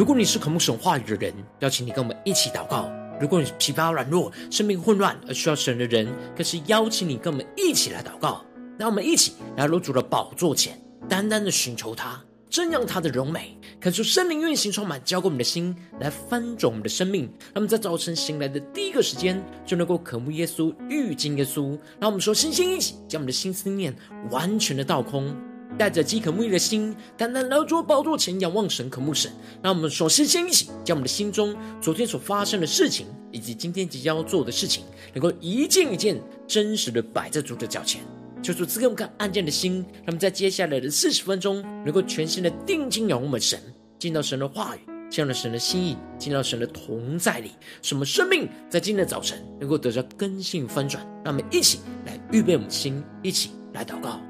如果你是渴慕神话语的人，邀请你跟我们一起祷告；如果你是疲乏软弱、生命混乱而需要神的人，更是邀请你跟我们一起来祷告。让我们一起来入主的宝座前，单单的寻求他，瞻仰他的荣美，恳求圣灵运行充满，浇灌我们的心，来翻转我们的生命。让我们在早晨醒来的第一个时间，就能够渴慕耶稣、遇见耶稣。让我们说，星星一起将我们的心思念完全的倒空。带着饥渴慕义的心，单单来到宝座前仰望神、渴慕神。让我们首先先一起，将我们的心中昨天所发生的事情，以及今天即将要做的事情，能够一件一件真实的摆在主的脚前。求主赐给我们看案件的心，让我们在接下来的四十分钟，能够全心的定睛仰望我们神，见到神的话语，进到神的心意，进到神的同在里，什么生命在今天的早晨能够得到更新翻转。让我们一起来预备我们的心，一起来祷告。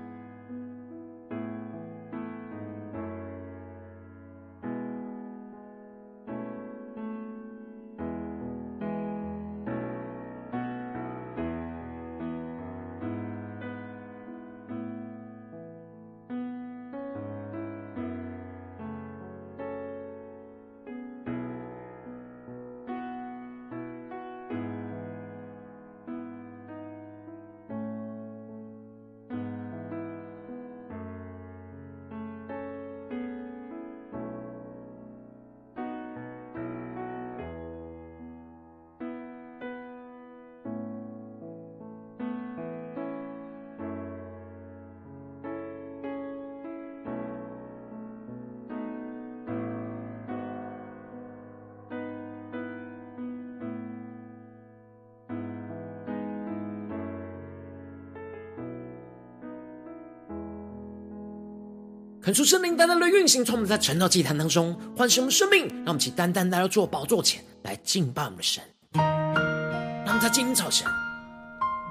恳求圣灵单单的运行，从我们在晨祷祭坛当中唤醒我们生命，让我们起单单来到主宝座前来敬拜我们的神。让我们在今天早晨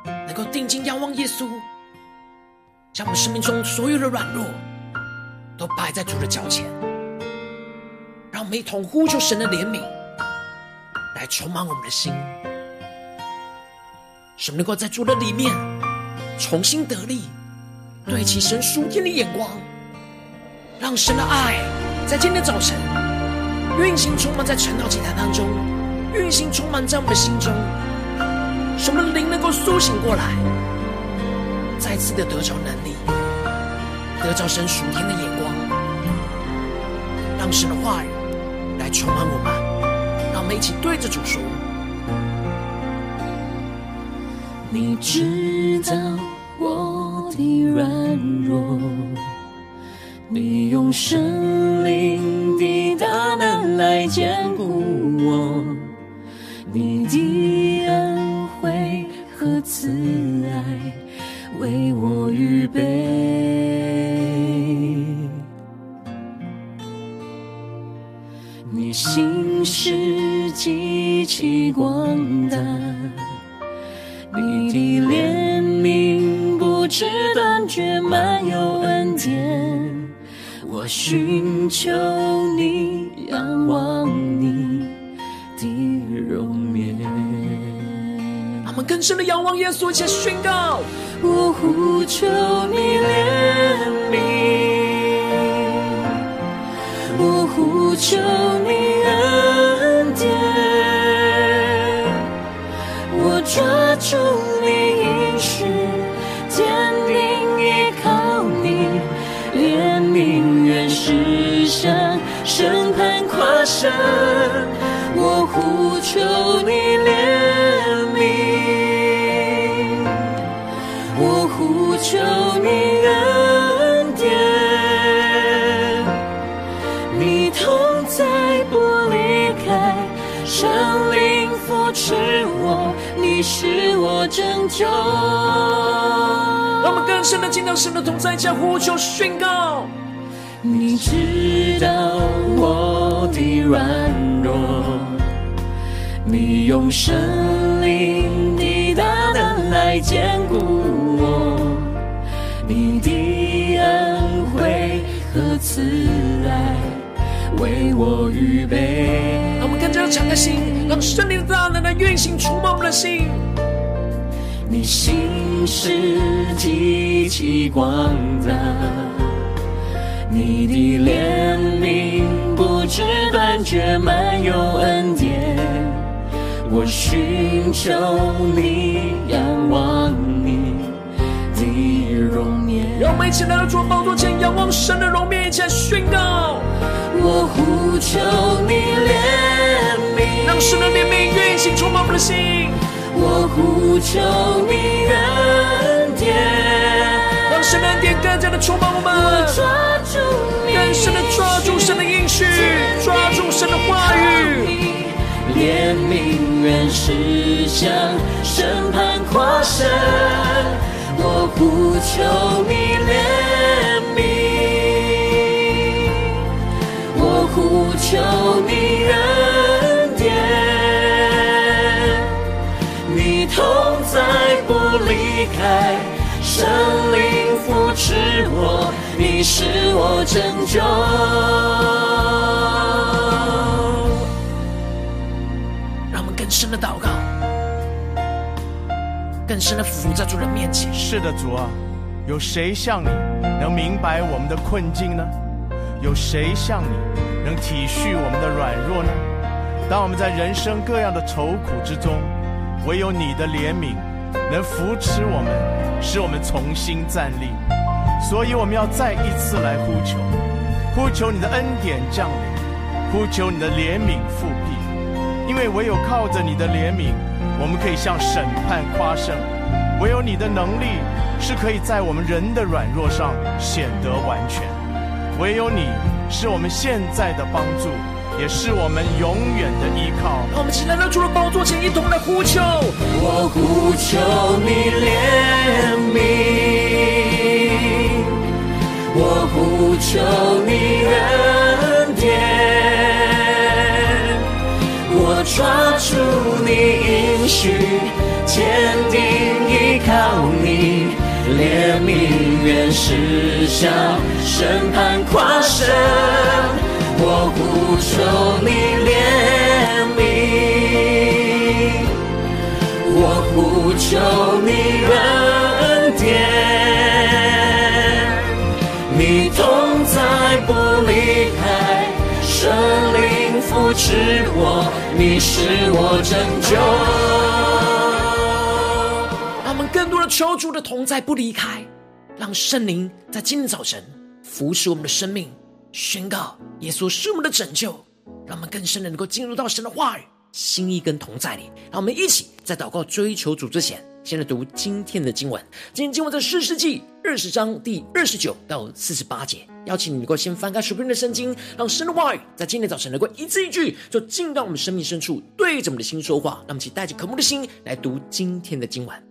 能够定睛仰望耶稣，将我们生命中所有的软弱都摆在主的脚前。让我们一同呼求神的怜悯，来充满我们的心，使我们能够在主的里面重新得力，对齐神属天的眼光。让神的爱在今天早晨运行充满在晨祷祭坛当中，运行充满在我们的心中，使我们的灵能够苏醒过来，再次的得着能力，得着神属天的眼光，让神的话语来充满我们，让我们一起对着主说：你知道我的软弱。你用神灵的大能来坚固我，寻求你，仰望你的容颜。我们更深的仰望耶稣，一起宣告：我呼求你怜悯，我呼求你恩典，我抓住你应许，审判跨山，我呼求你怜悯，我呼求你恩典，你同在不离开，神灵扶持我，你是我拯救。让我们更深的进到神的同在，将呼求宣告。你知道软弱，你用圣灵的大能来坚固我，你的恩惠和慈爱为我预备。让我们更加敞开心，让圣灵的大能来运行，触摸我们的心。你心是极其广大。你的怜悯不质断绝，满有恩典。我寻求你，仰望你的容颜。让我们一起来到主宝座前，仰望神的容颜，一起来宣告。我呼求你怜悯，让神的怜悯运行充满我们的心。我呼求你恩典。神的恩典更加的充满我们，我抓住你，更深的抓住神的应许，抓住神的话语。怜悯原是向审判跨生，我呼求你怜悯，我呼求你恩典，你同在不离开。是我，你是我拯救。让我们更深的祷告，更深的伏在主人面前。是的，主啊，有谁像你能明白我们的困境呢？有谁像你能体恤我们的软弱呢？当我们在人生各样的愁苦之中，唯有你的怜悯能扶持我们。使我们重新站立，所以我们要再一次来呼求，呼求你的恩典降临，呼求你的怜悯复辟，因为唯有靠着你的怜悯，我们可以向审判夸胜；唯有你的能力是可以在我们人的软弱上显得完全；唯有你是我们现在的帮助。也是我们永远的依靠。让我们起来，到主的宝座前，一同来呼求。我呼求你怜悯，我呼求你恩典，我抓住你应许，坚定依靠你，怜悯原是向审判跨生。我呼求你怜悯，我呼求你恩同在不离开，圣灵扶持我，你是我拯救。让我们更多的求主的同在不离开，让圣灵在今天早晨扶持我们的生命。宣告耶稣是我们的拯救，让我们更深的能够进入到神的话语、心意跟同在里。让我们一起在祷告追求主之前，先来读今天的经文。今天经文在诗世纪二十章第二十九到四十八节。邀请你能够先翻开手边的圣经，让神的话语在今天早晨能够一字一句，就进到我们生命深处，对着我们的心说话。让我们一起带着渴慕的心来读今天的经文。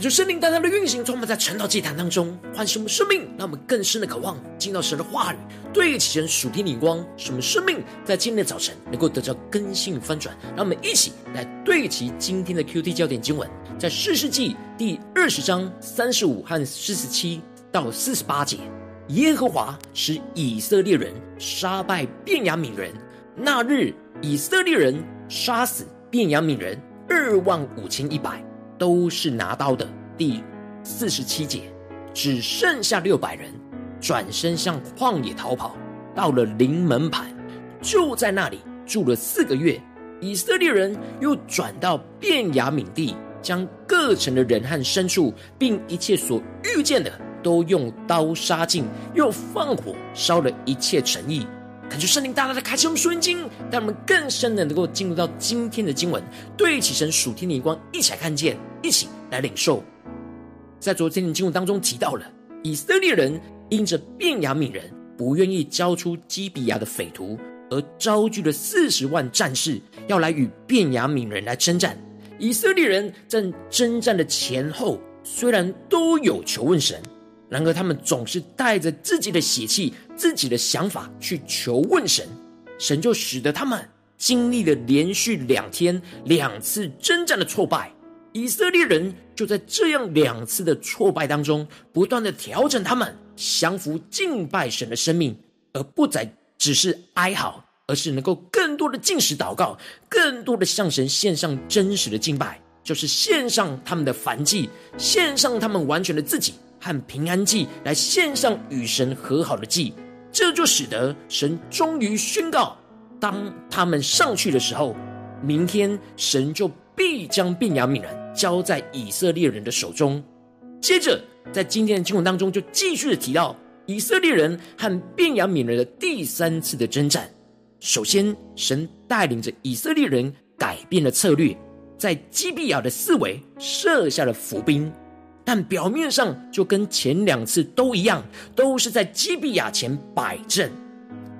求圣灵大大的运行，充满在晨祷祭坛当中，唤醒我们生命，让我们更深的渴望进到神的话语，对齐神属天灵光，使我们生命在今天的早晨能够得到更新翻转。让我们一起来对齐今天的 QT 焦点经文，在四世纪第二十章三十五和四十七到四十八节。耶和华使以色列人杀败便雅悯人，那日以色列人杀死便雅悯人二万五千一百。都是拿刀的。第四十七节，只剩下六百人，转身向旷野逃跑，到了临门盘，就在那里住了四个月。以色列人又转到便雅悯地，将各城的人和牲畜，并一切所遇见的，都用刀杀尽，又放火烧了一切城邑。感谢圣灵大大的开启我们属灵经，让我们更深的能够进入到今天的经文，对起神属天的光，一起来看见，一起来领受。在昨天的经文当中提到了，以色列人因着便雅悯人不愿意交出基比亚的匪徒，而招聚了四十万战士，要来与便雅悯人来征战。以色列人在征战的前后，虽然都有求问神。然而，他们总是带着自己的血气、自己的想法去求问神，神就使得他们经历了连续两天两次征战的挫败。以色列人就在这样两次的挫败当中，不断的调整他们降服敬拜神的生命，而不再只是哀嚎，而是能够更多的进食祷告，更多的向神献上真实的敬拜，就是献上他们的燔祭，献上他们完全的自己。和平安祭来献上与神和好的祭，这就使得神终于宣告：当他们上去的时候，明天神就必将便雅悯人交在以色列人的手中。接着，在今天的经文当中，就继续的提到以色列人和便雅悯人的第三次的征战。首先，神带领着以色列人改变了策略，在基比亚的四围设下了伏兵。但表面上就跟前两次都一样，都是在基比亚前摆阵，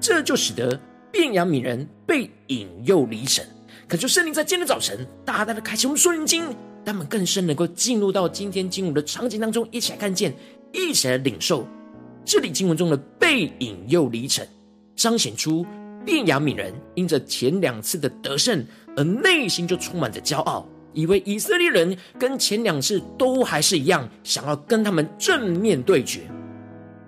这就使得便雅悯人被引诱离神。可就圣灵在今天早晨大大的开启我们属灵经，他们更深能够进入到今天经文的场景当中，一起来看见，一起来领受这里经文中的被引诱离神，彰显出便雅悯人因着前两次的得胜，而内心就充满着骄傲。以为以色列人跟前两次都还是一样，想要跟他们正面对决。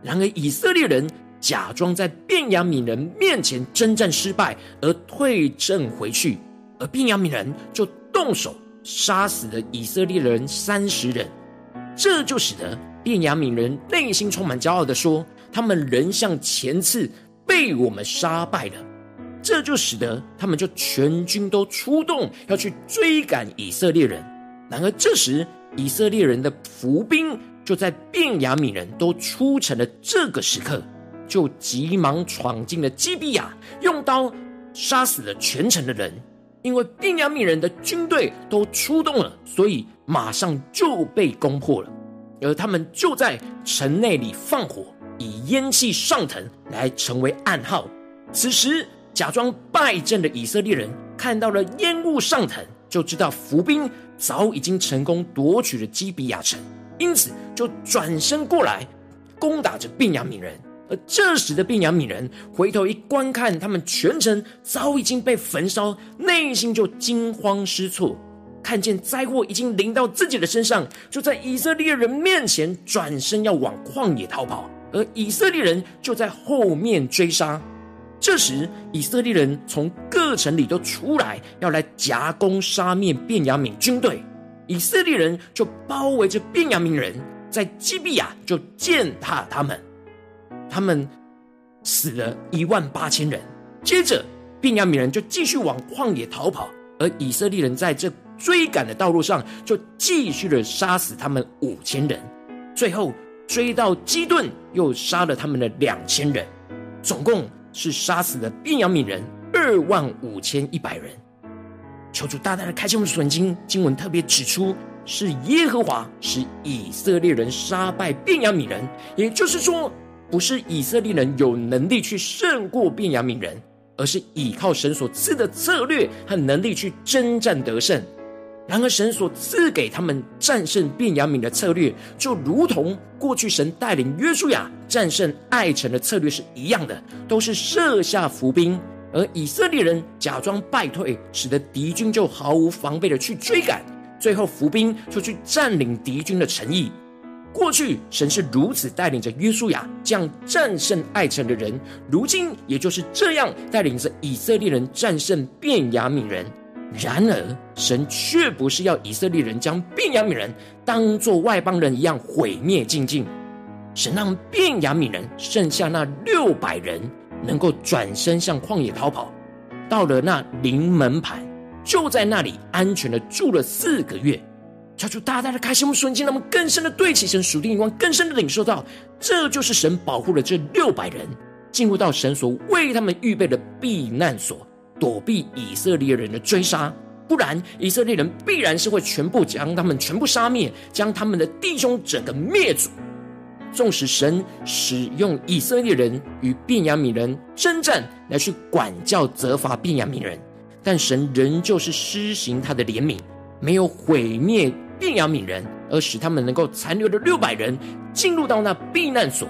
然而以色列人假装在便雅悯人面前征战失败而退阵回去，而便雅悯人就动手杀死了以色列人三十人。这就使得便雅悯人内心充满骄傲的说：“他们仍像前次被我们杀败了。”这就使得他们就全军都出动，要去追赶以色列人。然而这时，以色列人的伏兵就在便雅悯人都出城的这个时刻，就急忙闯进了基比亚，用刀杀死了全城的人。因为便雅悯人的军队都出动了，所以马上就被攻破了。而他们就在城内里放火，以烟气上腾来成为暗号。此时，假装败阵的以色列人看到了烟雾上腾，就知道伏兵早已经成功夺取了基比亚城，因此就转身过来攻打着便雅悯人。而这时的便雅悯人回头一观看，他们全城早已经被焚烧，内心就惊慌失措，看见灾祸已经临到自己的身上，就在以色列人面前转身要往旷野逃跑，而以色列人就在后面追杀。这时，以色列人从各城里都出来，要来夹攻杀灭便雅悯军队。以色列人就包围着便雅悯人，在基比亚就践踏他们，他们死了一万八千人。接着，便雅悯人就继续往旷野逃跑，而以色列人在这追赶的道路上就继续的杀死他们五千人。最后追到基顿，又杀了他们的两千人，总共。是杀死了便雅悯人二万五千一百人。求主大大的开启我们的属灵经，经文特别指出，是耶和华使以色列人杀败便雅悯人，也就是说，不是以色列人有能力去胜过便雅悯人，而是依靠神所赐的策略和能力去征战得胜。然而，神所赐给他们战胜便雅悯的策略，就如同过去神带领约书亚战胜爱城的策略是一样的，都是设下伏兵，而以色列人假装败退，使得敌军就毫无防备的去追赶，最后伏兵就去占领敌军的城邑。过去神是如此带领着约书亚这样战胜爱城的人，如今也就是这样带领着以色列人战胜便雅悯人。然而，神却不是要以色列人将便雅悯人当作外邦人一样毁灭净尽。神让便雅悯人剩下那六百人，能够转身向旷野逃跑，到了那临门盘，就在那里安全的住了四个月。求主大大的开心我们瞬间，让我们更深的对齐神属天眼光，更深的领受到，这就是神保护了这六百人进入到神所为他们预备的避难所。躲避以色列人的追杀，不然以色列人必然是会全部将他们全部杀灭，将他们的弟兄整个灭族。纵使神使用以色列人与便雅悯人征战来去管教责罚便雅悯人，但神仍旧是施行他的怜悯，没有毁灭便雅悯人，而使他们能够残留的六百人进入到那避难所。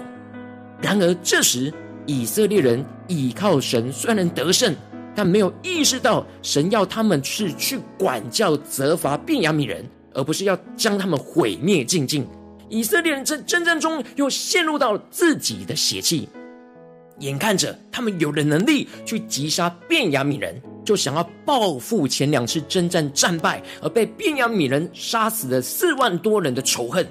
然而这时以色列人倚靠神，虽然能得胜。但没有意识到，神要他们是去管教、责罚便雅悯人，而不是要将他们毁灭净尽。以色列人在征战中又陷入到自己的血气，眼看着他们有了能力去击杀便雅悯人，就想要报复前两次征战战败而被便雅悯人杀死的四万多人的仇恨。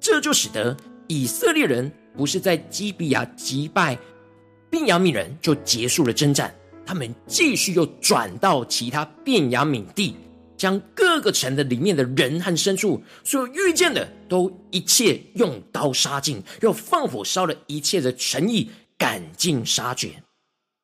这就使得以色列人不是在基比亚击败便雅悯人就结束了征战。他们继续又转到其他便雅悯地，将各个城的里面的人和牲畜，所遇见的都一切用刀杀尽，又放火烧了一切的城邑，赶尽杀绝。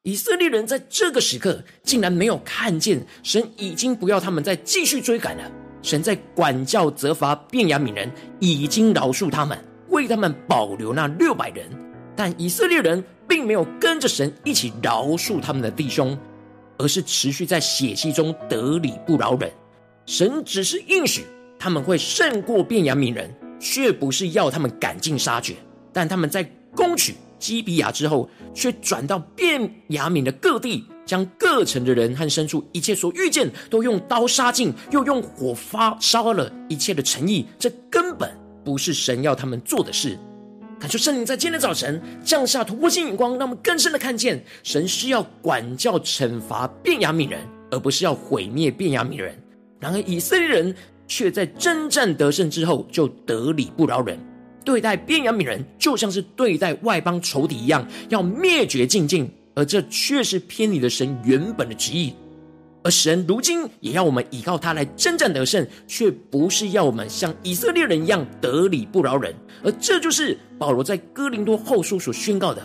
以色列人在这个时刻竟然没有看见神已经不要他们再继续追赶了，神在管教责罚便雅悯人，已经饶恕他们，为他们保留那六百人。但以色列人并没有跟着神一起饶恕他们的弟兄，而是持续在血气中得理不饶人。神只是应许他们会胜过便雅悯人，却不是要他们赶尽杀绝。但他们在攻取基比亚之后，却转到便雅悯的各地，将各城的人和牲畜一切所遇见都用刀杀尽，又用火发烧了一切的城邑。这根本不是神要他们做的事。感受圣灵在今天早晨降下突破性眼光，让我们更深的看见，神是要管教惩罚便雅悯人，而不是要毁灭便雅悯人。然而以色列人却在征战得胜之后就得理不饶人，对待便雅悯人就像是对待外邦仇敌一样，要灭绝净尽，而这却是偏离了神原本的旨意。而神如今也要我们依靠他来征战得胜，却不是要我们像以色列人一样得理不饶人。而这就是保罗在哥林多后书所宣告的：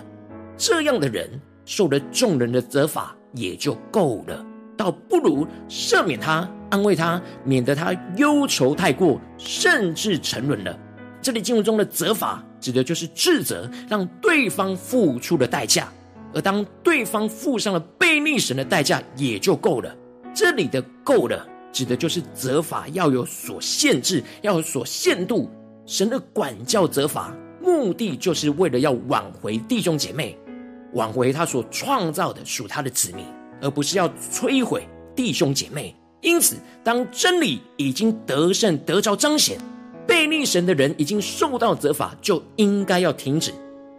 这样的人受了众人的责罚也就够了，倒不如赦免他，安慰他，免得他忧愁太过，甚至沉沦了。这里经文中的责罚，指的就是斥责，让对方付出了代价。而当对方付上了背逆神的代价，也就够了。这里的“够了”指的就是责罚要有所限制，要有所限度。神的管教责罚，目的就是为了要挽回弟兄姐妹，挽回他所创造的属他的子民，而不是要摧毁弟兄姐妹。因此，当真理已经得胜得着彰显，背逆神的人已经受到责罚，就应该要停止。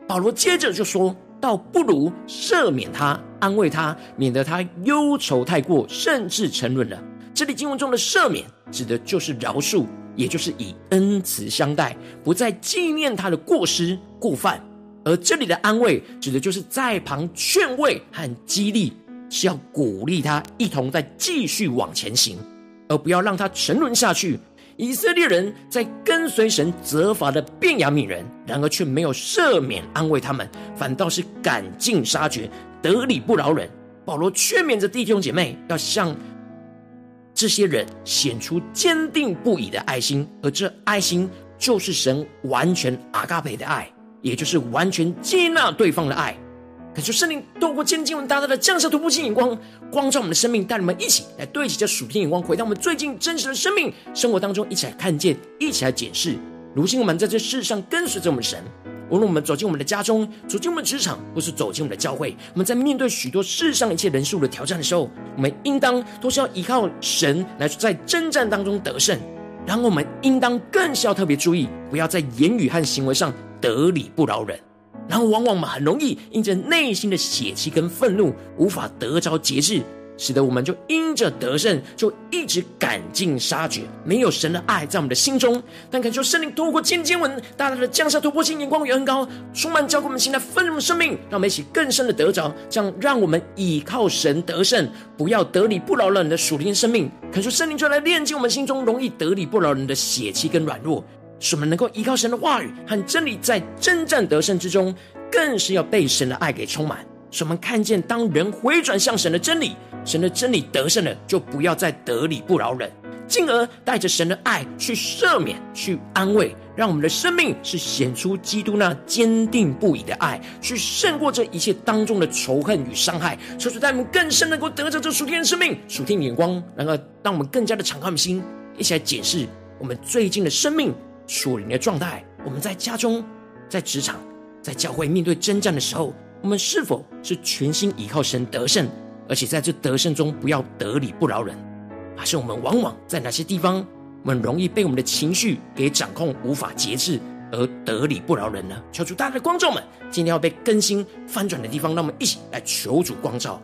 保罗接着就说。倒不如赦免他，安慰他，免得他忧愁太过，甚至沉沦了。这里经文中的赦免，指的就是饶恕，也就是以恩慈相待，不再纪念他的过失过犯。而这里的安慰，指的就是在旁劝慰和激励，是要鼓励他一同再继续往前行，而不要让他沉沦下去。以色列人在跟随神责罚的便雅悯人，然而却没有赦免安慰他们，反倒是赶尽杀绝，得理不饶人。保罗劝勉着弟兄姐妹，要向这些人显出坚定不移的爱心，而这爱心就是神完全阿嘎培的爱，也就是完全接纳对方的爱。感受圣灵透过今天经文大大的降下突破性眼光，光照我们的生命，带你们一起来对齐这属天眼光，回到我们最近真实的生命生活当中，一起来看见，一起来检视。如今我们在这世上跟随着我们神，无论我们走进我们的家中，走进我们的职场，或是走进我们的教会，我们在面对许多世上一切人数的挑战的时候，我们应当都是要依靠神来在征战当中得胜。然后我们应当更是要特别注意，不要在言语和行为上得理不饶人。然后，往往我们很容易因着内心的血气跟愤怒，无法得着节制，使得我们就因着得胜，就一直赶尽杀绝，没有神的爱在我们的心中。但恳求圣灵透过今天经文，大大的降下突破性眼光与恩膏，充满浇灌我们心来丰盛的生命，让我们一起更深的得着，这样让我们倚靠神得胜，不要得理不饶人的属灵生命。恳求圣灵就来炼净我们心中容易得理不饶人的血气跟软弱。使我们能够依靠神的话语和真理，在征战得胜之中，更是要被神的爱给充满。使我们看见，当人回转向神的真理，神的真理得胜了，就不要再得理不饶人，进而带着神的爱去赦免、去安慰，让我们的生命是显出基督那坚定不移的爱，去胜过这一切当中的仇恨与伤害。求主带我们更深能够得着这属天的生命、属天的眼光，然后让我们更加的敞开我们心，一起来检视我们最近的生命。属灵的状态，我们在家中、在职场、在教会面对征战的时候，我们是否是全心依靠神得胜？而且在这得胜中不要得理不饶人，还是我们往往在哪些地方，我们容易被我们的情绪给掌控，无法节制而得理不饶人呢？求主大家的光照们，今天要被更新翻转的地方，让我们一起来求主光照。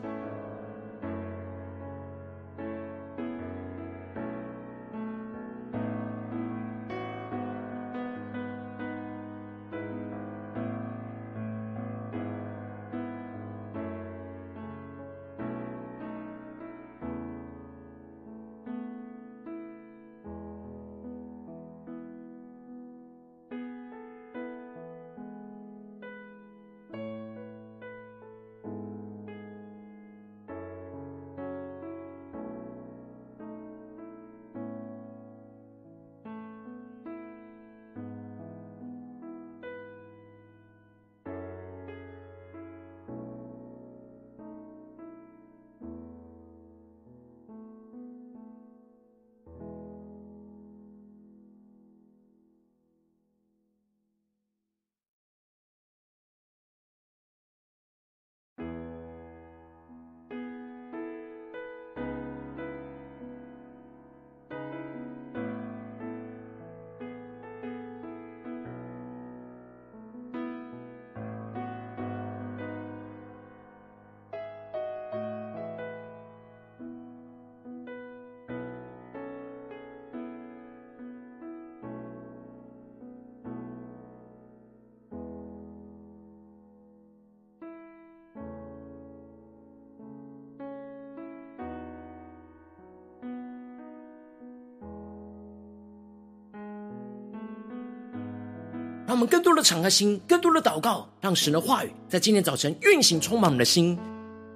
让我们更多的敞开心，更多的祷告，让神的话语在今天早晨运行，充满我们的心，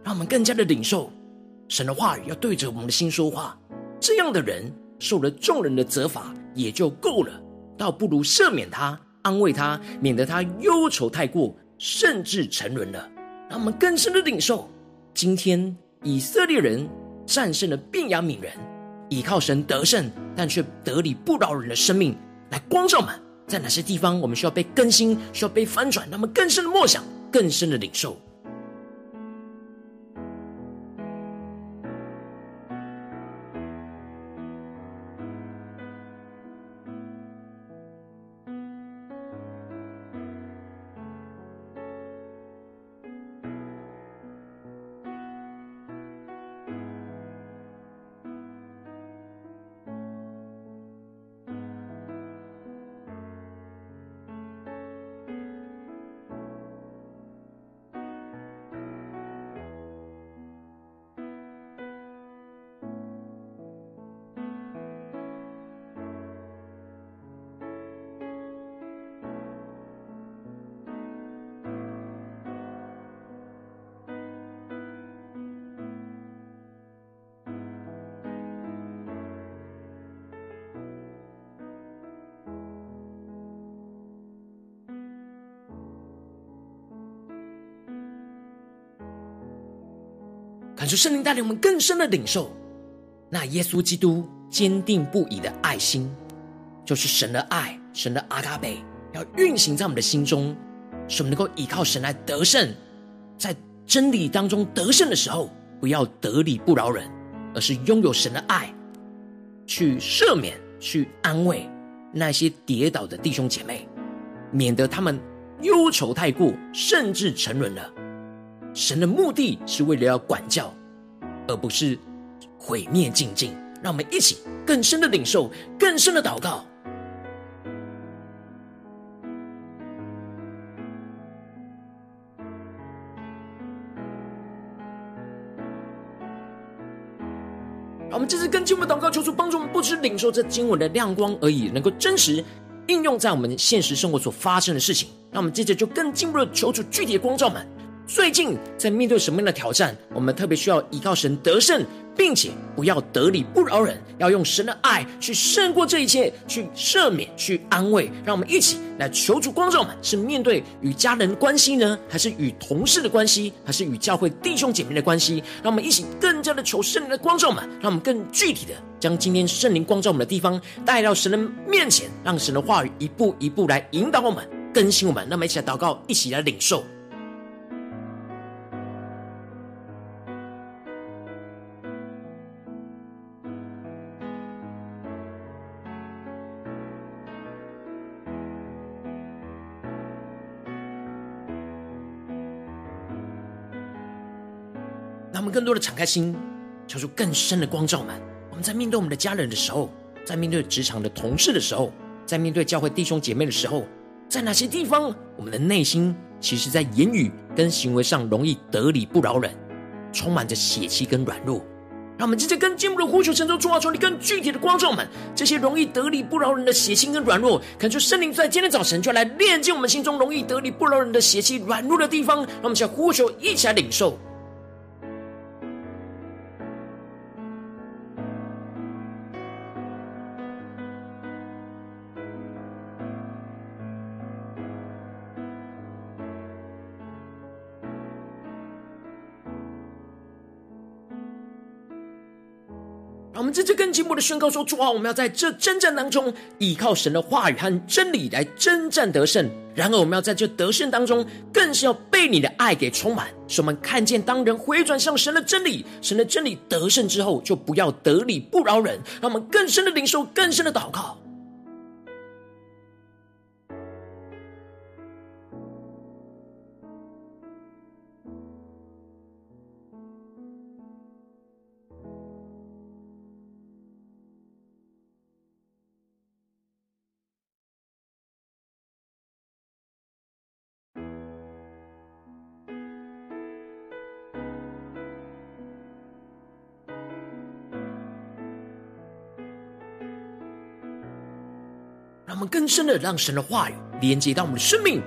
让我们更加的领受神的话语，要对着我们的心说话。这样的人受了众人的责罚也就够了，倒不如赦免他，安慰他，免得他忧愁太过，甚至沉沦了。让我们更深的领受，今天以色列人战胜了便雅悯人，倚靠神得胜，但却得理不饶人的生命，来光照们。在哪些地方，我们需要被更新，需要被翻转？那么更深的梦想，更深的领受。感受圣灵带领我们更深的领受那耶稣基督坚定不移的爱心，就是神的爱，神的阿嘎贝要运行在我们的心中，使我们能够依靠神来得胜，在真理当中得胜的时候，不要得理不饶人，而是拥有神的爱，去赦免、去安慰那些跌倒的弟兄姐妹，免得他们忧愁太过，甚至沉沦了。神的目的是为了要管教，而不是毁灭静静。让我们一起更深的领受，更深的祷告。我们这次跟经文祷告，求主帮助我们，不只领受这经文的亮光而已，能够真实应用在我们现实生活所发生的事情。让我们接着就更进一步的求主具体的光照们。最近在面对什么样的挑战？我们特别需要依靠神得胜，并且不要得理不饶人，要用神的爱去胜过这一切，去赦免、去安慰。让我们一起来求主光照们，是面对与家人关系呢，还是与同事的关系，还是与教会弟兄姐妹的关系？让我们一起更加的求圣灵的光照们，让我们更具体的将今天圣灵光照我们的地方带到神的面前，让神的话语一步一步来引导我们、更新我们。那么一起来祷告，一起来领受。让我们更多的敞开心，求出更深的光照们。我们在面对我们的家人的时候，在面对职场的同事的时候，在面对教会弟兄姐妹的时候，在哪些地方，我们的内心其实在言语跟行为上容易得理不饶人，充满着血气跟软弱。让我们直接跟进一步的呼求，神中主啊，求你更具体的光照们，这些容易得理不饶人的血气跟软弱，恳求圣灵在今天早晨就来炼净我们心中容易得理不饶人的血气软弱的地方。让我们想呼求，一起来领受。们这次更进一步的宣告说：主啊，我们要在这征战当中，依靠神的话语和真理来征战得胜。然而，我们要在这得胜当中，更是要被你的爱给充满，使我们看见，当人回转向神的真理，神的真理得胜之后，就不要得理不饶人。让我们更深的领受，更深的祷告。让我们更深的让神的话语连接到我们的生命，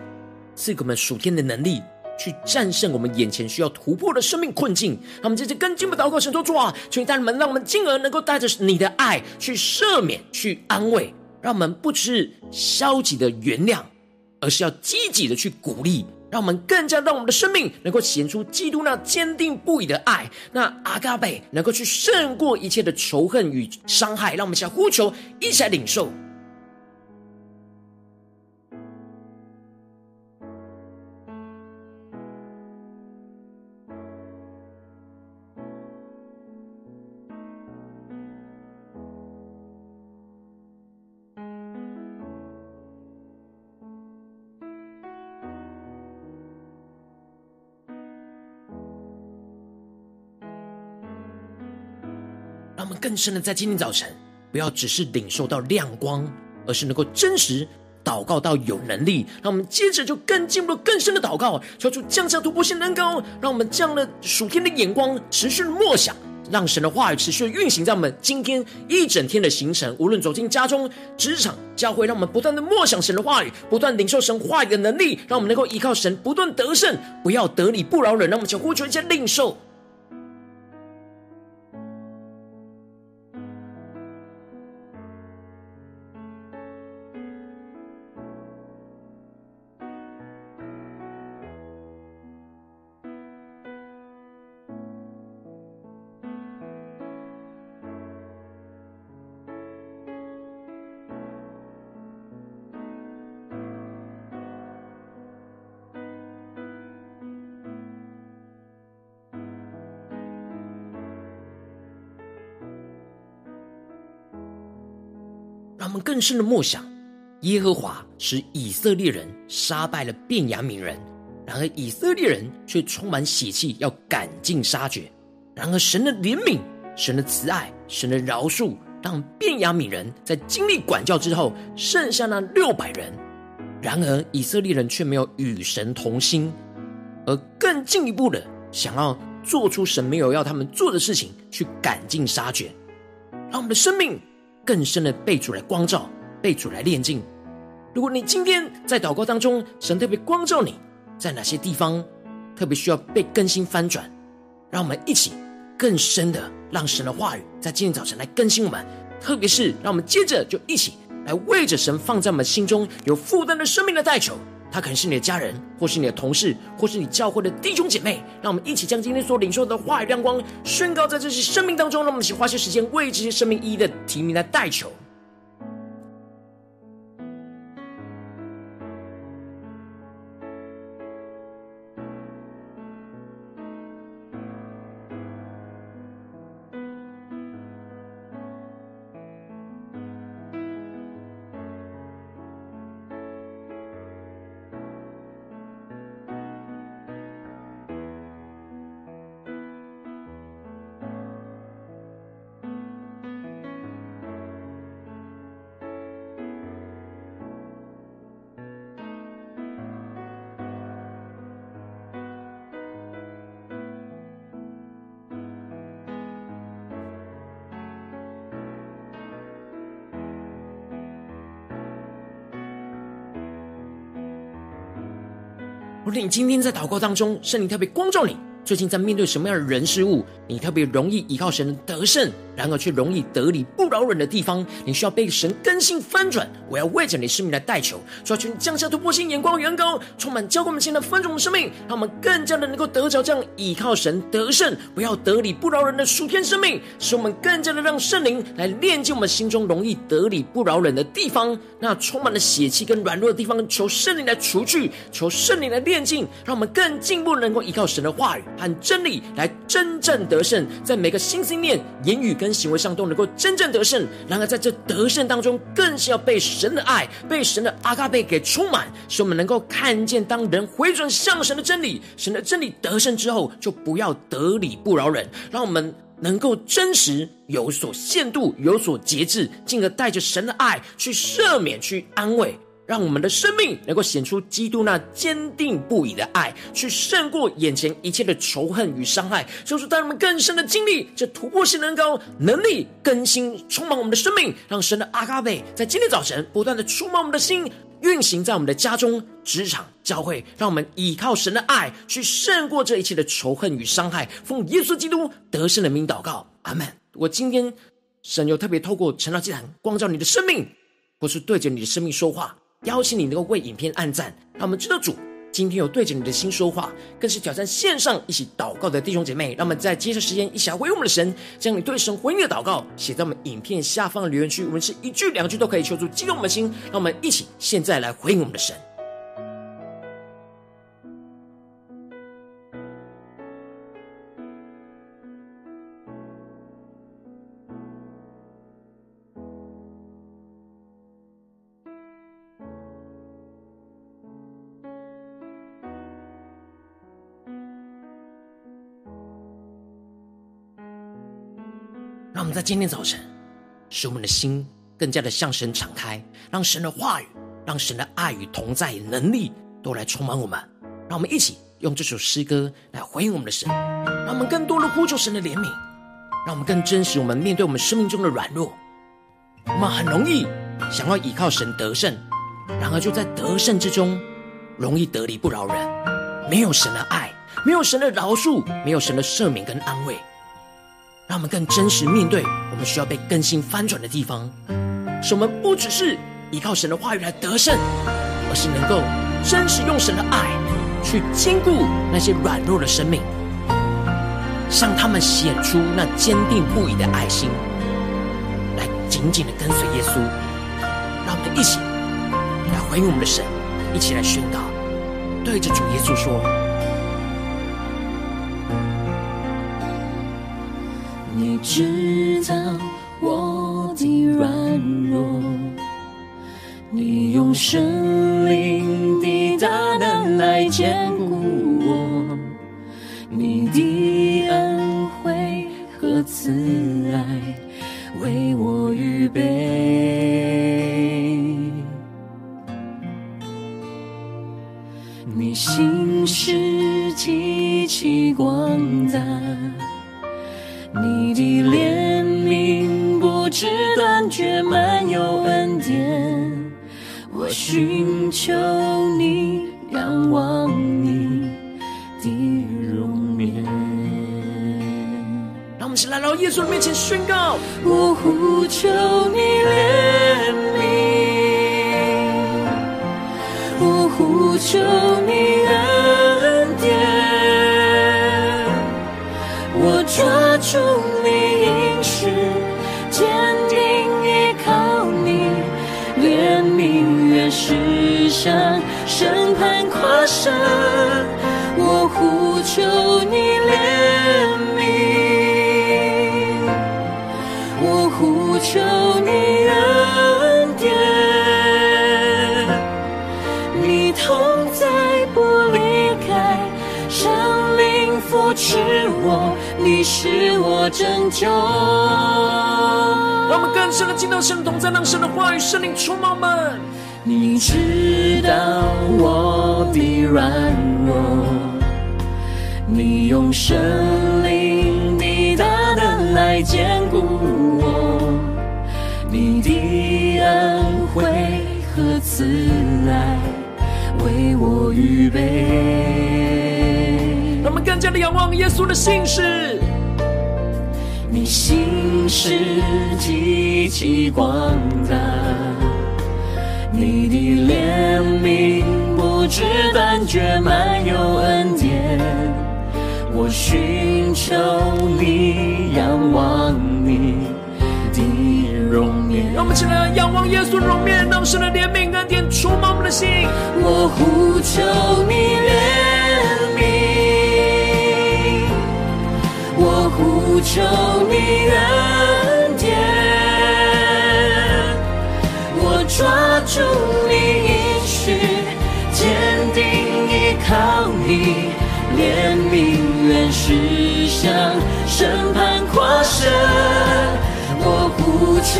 赐给我们属天的能力，去战胜我们眼前需要突破的生命困境。让我们接着更进一步祷告，神说主啊，求你带领们，让我们进而能够带着你的爱去赦免、去安慰，让我们不只是消极的原谅，而是要积极的去鼓励，让我们更加让我们的生命能够显出基督那坚定不移的爱，那阿嘎贝能够去胜过一切的仇恨与伤害。让我们想呼求，一起来领受。更深的在今天早晨，不要只是领受到亮光，而是能够真实祷告到有能力。让我们接着就更进入更深的祷告，求主降下突破性能高，让我们这样的属天的眼光持续的默想，让神的话语持续运行在我们今天一整天的行程。无论走进家中、职场、教会，让我们不断的默想神的话语，不断领受神话语的能力，让我们能够依靠神不断得胜，不要得理不饶人。让我们求呼求一下 领受。们更深的默想，耶和华使以色列人杀败了便雅悯人，然而以色列人却充满血气，要赶尽杀绝。然而神的怜悯、神的慈爱、神的饶恕，让便雅悯人在经历管教之后，剩下那六百人。然而以色列人却没有与神同心，而更进一步的想要做出神没有要他们做的事情，去赶尽杀绝，让我们的生命更深的被主来光照，被主来炼净。如果你今天在祷告当中，神特别光照你在哪些地方特别需要被更新翻转，让我们一起更深的让神的话语在今天早晨来更新我们。特别是让我们接着就一起来为着神放在我们心中有负担的生命的代求。他可能是你的家人，或是你的同事，或是你教会的弟兄姐妹。让我们一起将今天所领受的话语亮光宣告在这些生命当中。让我们一起花些时间为这些生命一一的提名来代求。你今天在祷告当中，圣灵特别光照你，最近在面对什么样的人事物，你特别容易依靠神的得胜，然而却容易得理不饶人的地方，你需要被神更新翻转。我要为着你生命来代求，求你降下突破性眼光，远高，充满浇灌我们现在翻转我们生命，让我们更加的能够得着这样依靠神得胜，不要得理不饶人的属天生命，使我们更加的让圣灵来炼净我们心中容易得理不饶人的地方，那充满了血气跟软弱的地方，求圣灵来除去，求圣灵来炼净，让我们更进一步能够依靠神的话语和真理来真正的得胜，在每个心心念、言语跟行为上都能够真正得胜。然而在这得胜当中，更是要被神的爱、被神的阿嘎贝给充满，使我们能够看见，当人回转向神的真理，神的真理得胜之后，就不要得理不饶人。让我们能够真实有所限度、有所节制，进而带着神的爱去赦免、去安慰。让我们的生命能够显出基督那坚定不移的爱，去胜过眼前一切的仇恨与伤害，就是带我们更深的经历这突破性能够能力更新，充满我们的生命，让神的阿嘎贝在今天早晨不断的触摸我们的心，运行在我们的家中、职场、教会，让我们依靠神的爱去胜过这一切的仇恨与伤害。奉耶稣基督得胜的名祷告，阿门。我今天神又特别透过晨祷祭坛光照你的生命，或是对着你的生命说话。邀请你能够为影片按赞，让我们知道主今天有对着你的心说话，更是挑战线上一起祷告的弟兄姐妹。让我们在接着时间一起来回应我们的神，将你对神回应的祷告写在我们影片下方的留言区，我们是一句两句都可以求助激动我们的心。让我们一起现在来回应我们的神。在今天早晨，使我们的心更加的向神敞开，让神的话语、让神的爱与同在能力都来充满我们。让我们一起用这首诗歌来回应我们的神，让我们更多的呼求神的怜悯，让我们更真实我们面对我们生命中的软弱。我们很容易想要依靠神得胜，然而就在得胜之中，容易得理不饶人，没有神的爱，没有神的饶恕，没有神的赦免跟安慰。让我们更真实面对我们需要被更新翻转的地方，使我们不只是依靠神的话语来得胜，而是能够真实用神的爱去坚固那些软弱的生命，向他们显出那坚定不移的爱心，来紧紧的跟随耶稣。让我们一起来回应我们的神，一起来宣告，对着主耶稣说。你知道我的软弱，你用神灵的大能来坚固我，你的恩惠和慈。悯不知断绝，满有恩典。我寻求你，仰望你的容颜。让我们一起来到耶稣的面前宣告：我呼求你怜悯，我呼求世上审判跨生，我呼求你怜悯，我呼求你恩典，你同在不离开，圣灵扶持我，你是我拯救。让我们更深的进到神同在，让神的话语、圣灵充满们。你知道我的软弱，你用神灵的大能来坚固我，你的恩惠和慈爱为我预备。让我们更加的仰望耶稣的信实，你信实极其广大。你的怜悯不知断绝，满有恩典。我寻求你，仰望你的容颜。让我们起来仰望耶稣的容颜，让神的怜悯恩典触摸我们的心。我呼求你怜悯，我呼求你恩典。抓住你应许，坚定依靠你，怜悯愿驶向审判跨生。我呼求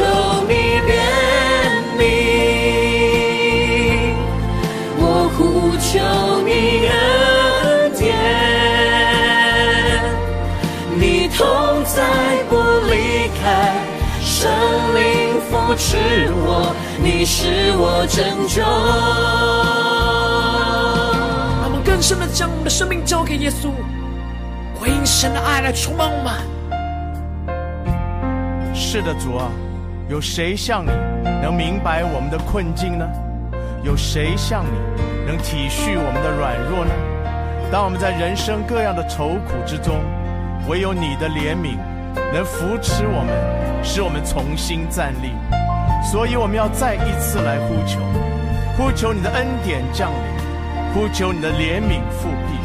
你怜悯，我呼求你恩典，你同在不离开，圣灵扶持我。你是我拯救。让我们更深的将我们的生命交给耶稣，回应神的爱来充满我们。是的，主啊，有谁像你能明白我们的困境呢？有谁像你能体恤我们的软弱呢？当我们在人生各样的愁苦之中，唯有你的怜悯能扶持我们，使我们重新站立。所以我们要再一次来呼求，呼求你的恩典降临，呼求你的怜悯复辟，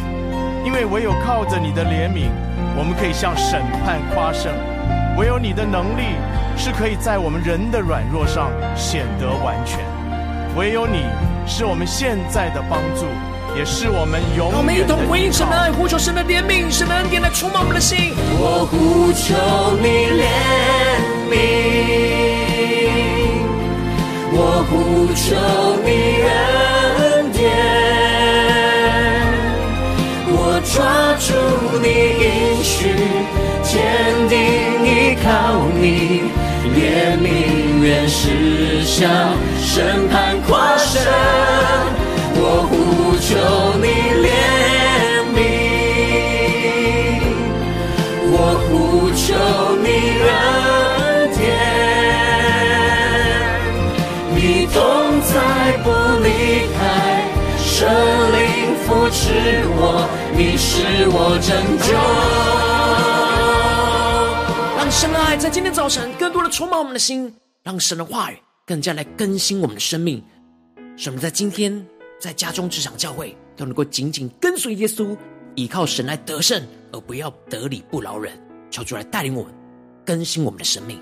因为唯有靠着你的怜悯，我们可以向审判夸胜；唯有你的能力是可以在我们人的软弱上显得完全；唯有你是我们现在的帮助，也是我们永远的。我们一同回应神的爱，呼求神的怜悯，神的恩典来充满我们的心。我呼求你怜悯。求你恩典，我抓住你应许，坚定依靠你，怜悯愿驶向审判跨生。扶持我，你是我拯救。让神的爱在今天早晨更多的充满我们的心，让神的话语更加来更新我们的生命，使我们在今天在家中、职场、教会都能够紧紧跟随耶稣，依靠神来得胜，而不要得理不饶人。求主来带领我们，更新我们的生命。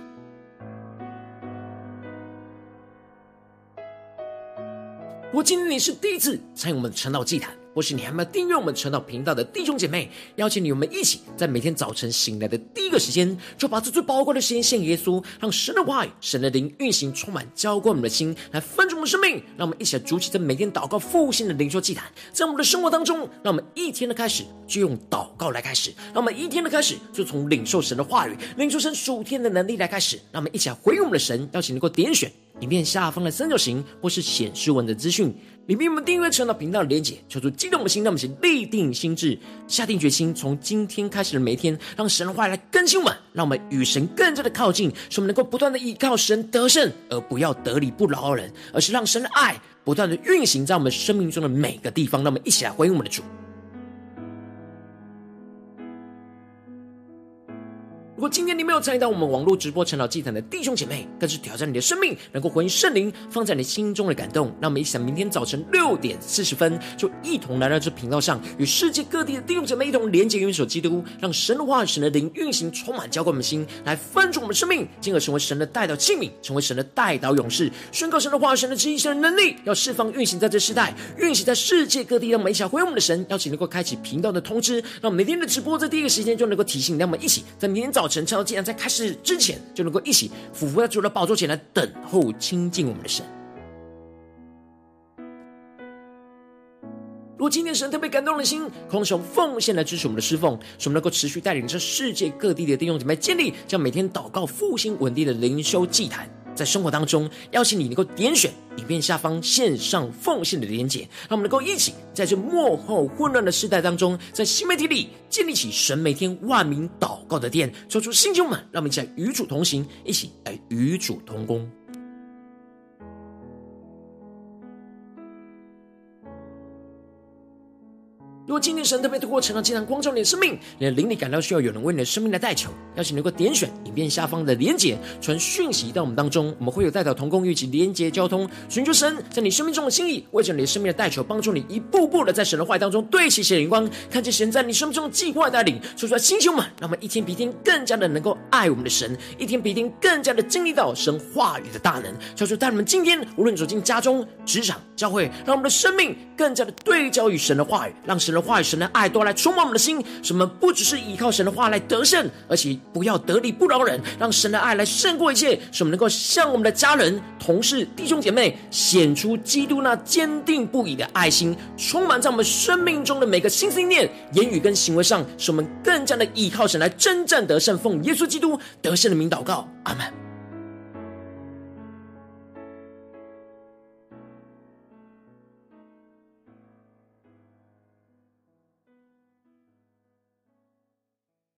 如果今天你是第一次参与我们晨祷祭坛，或是你还没有订阅我们晨祷频道的弟兄姐妹，邀请你我们一起在每天早晨醒来的第一个时间，就把这最宝贵的时间献给耶稣，让神的话语、神的灵运行，充满浇灌我们的心，来分盛我们的生命。让我们一起来筑起这每天祷告复兴的灵修祭坛，在我们的生活当中，让我们一天的开始就用祷告来开始，让我们一天的开始就从领受神的话语、领受神属天的能力来开始。让我们一起来回应我们的神，邀请能够点选影片下方的三角形，或是显示文的资讯。里面我们订阅成了频道的连结，求主激动的心，让我们先立定心志，下定决心，从今天开始的每一天，让神的话来更新我们，让我们与神更加的靠近，使我们能够不断的依靠神得胜，而不要得理不饶人，而是让神的爱不断的运行在我们生命中的每个地方。让我们一起来回应我们的主。如果今天你没有参与到我们网络直播晨祷祭坛的弟兄姐妹，更是挑战你的生命，能够回应圣灵放在你心中的感动。那我们一起在明天早晨六点四十分，就一同来到这频道上，与世界各地的弟兄姐妹一同连接、元首基督，让神的话、神的灵运行，充满浇灌我们心，来分足我们生命，进而成为神的代祷器皿，成为神的代祷勇士，宣告神的话、神的旨意、神的能力，要释放运行在这世代，运行在世界各地。让我们一起回应我们的神，邀请能够开启频道的通知，让我们每天的直播在第一个时间就能够提醒。让我们一起在明天早。晨祷，竟然在开始之前就能够一起俯伏在主的宝座前来等候亲近我们的神。如果今天神特别感动的心，空手奉献来支持我们的侍奉，使我们能够持续带领着世界各地的弟兄姐妹建立将每天祷告复兴稳定的灵修祭坛。在生活当中，邀请你能够点选影片下方线上奉献的连结，让我们能够一起在这幕后混乱的时代当中，在新媒体里建立起神每天万名祷告的殿，抽出新旧们，让我们一起来与主同行，一起来与主同工。果今天神特别透过晨祷祭坛光照你的生命，你的灵里感到需要有人为你的生命来代求，邀请能够点选影片下方的连结，传讯息到我们当中，我们会有代表同工，一起连结交通，寻求神在你生命中的心意，为着你的生命的代求，帮助你一步步的在神的话语当中对齐神的眼光，看见神在你生命中的计划带领，说出来，弟兄们，让我们一天比一天更加的能够爱我们的神，一天比一天更加的经历到神话语的大能，求主带你们今天无论走进家中、职场、教会，让我们的生命更加的对焦于神的话语，让神的。话语神的爱都来充满我们的心，使我们不只是依靠神的话来得胜，而且不要得理不饶人，让神的爱来胜过一切，使我们能够向我们的家人、同事、弟兄姐妹显出基督那坚定不移的爱心，充满在我们生命中的每个心心念、言语跟行为上，使我们更加的依靠神来征战得胜，奉耶稣基督得胜的名祷告，阿门。